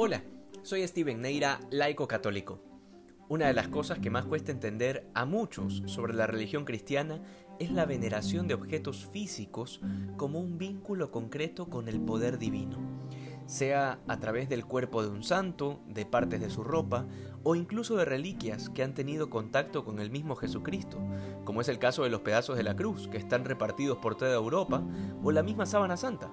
Hola, soy Steven Neira, laico católico. Una de las cosas que más cuesta entender a muchos sobre la religión cristiana es la veneración de objetos físicos como un vínculo concreto con el poder divino, sea a través del cuerpo de un santo, de partes de su ropa o incluso de reliquias que han tenido contacto con el mismo Jesucristo, como es el caso de los pedazos de la cruz que están repartidos por toda Europa o la misma sábana santa.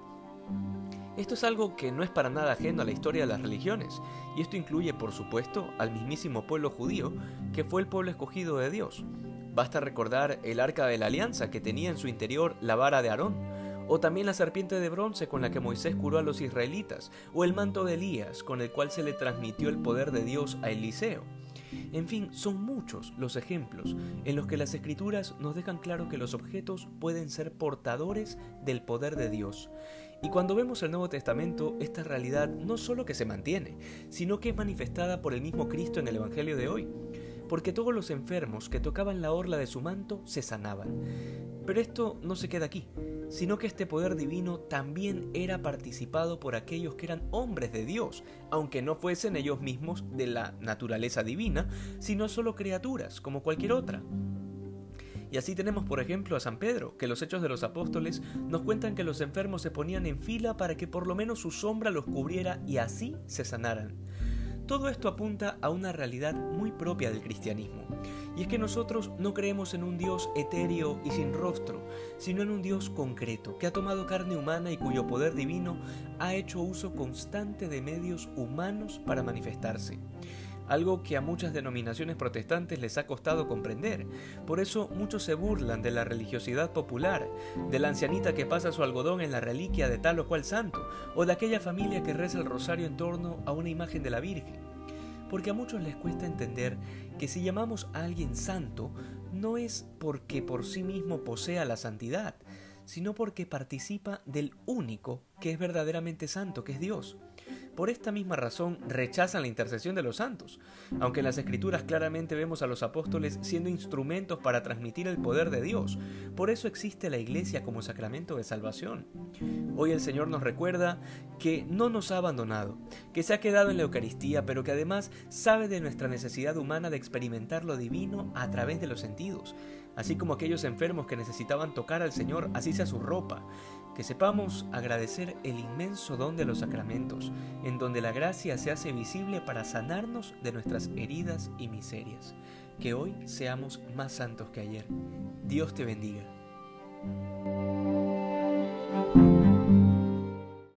Esto es algo que no es para nada ajeno a la historia de las religiones, y esto incluye, por supuesto, al mismísimo pueblo judío, que fue el pueblo escogido de Dios. Basta recordar el arca de la alianza que tenía en su interior la vara de Aarón, o también la serpiente de bronce con la que Moisés curó a los israelitas, o el manto de Elías con el cual se le transmitió el poder de Dios a Eliseo. En fin, son muchos los ejemplos en los que las escrituras nos dejan claro que los objetos pueden ser portadores del poder de Dios. Y cuando vemos el Nuevo Testamento, esta realidad no solo que se mantiene, sino que es manifestada por el mismo Cristo en el Evangelio de hoy. Porque todos los enfermos que tocaban la orla de su manto se sanaban. Pero esto no se queda aquí, sino que este poder divino también era participado por aquellos que eran hombres de Dios, aunque no fuesen ellos mismos de la naturaleza divina, sino solo criaturas, como cualquier otra. Y así tenemos por ejemplo a San Pedro, que los hechos de los apóstoles nos cuentan que los enfermos se ponían en fila para que por lo menos su sombra los cubriera y así se sanaran. Todo esto apunta a una realidad muy propia del cristianismo, y es que nosotros no creemos en un Dios etéreo y sin rostro, sino en un Dios concreto, que ha tomado carne humana y cuyo poder divino ha hecho uso constante de medios humanos para manifestarse algo que a muchas denominaciones protestantes les ha costado comprender. Por eso muchos se burlan de la religiosidad popular, de la ancianita que pasa su algodón en la reliquia de tal o cual santo, o de aquella familia que reza el rosario en torno a una imagen de la Virgen. Porque a muchos les cuesta entender que si llamamos a alguien santo, no es porque por sí mismo posea la santidad, sino porque participa del único que es verdaderamente santo, que es Dios. Por esta misma razón rechazan la intercesión de los santos, aunque en las escrituras claramente vemos a los apóstoles siendo instrumentos para transmitir el poder de Dios. Por eso existe la iglesia como sacramento de salvación. Hoy el Señor nos recuerda que no nos ha abandonado, que se ha quedado en la Eucaristía, pero que además sabe de nuestra necesidad humana de experimentar lo divino a través de los sentidos, así como aquellos enfermos que necesitaban tocar al Señor, así sea su ropa, que sepamos agradecer el inmenso don de los sacramentos, en donde la gracia se hace visible para sanarnos de nuestras heridas y miserias. Que hoy seamos más santos que ayer. Dios te bendiga.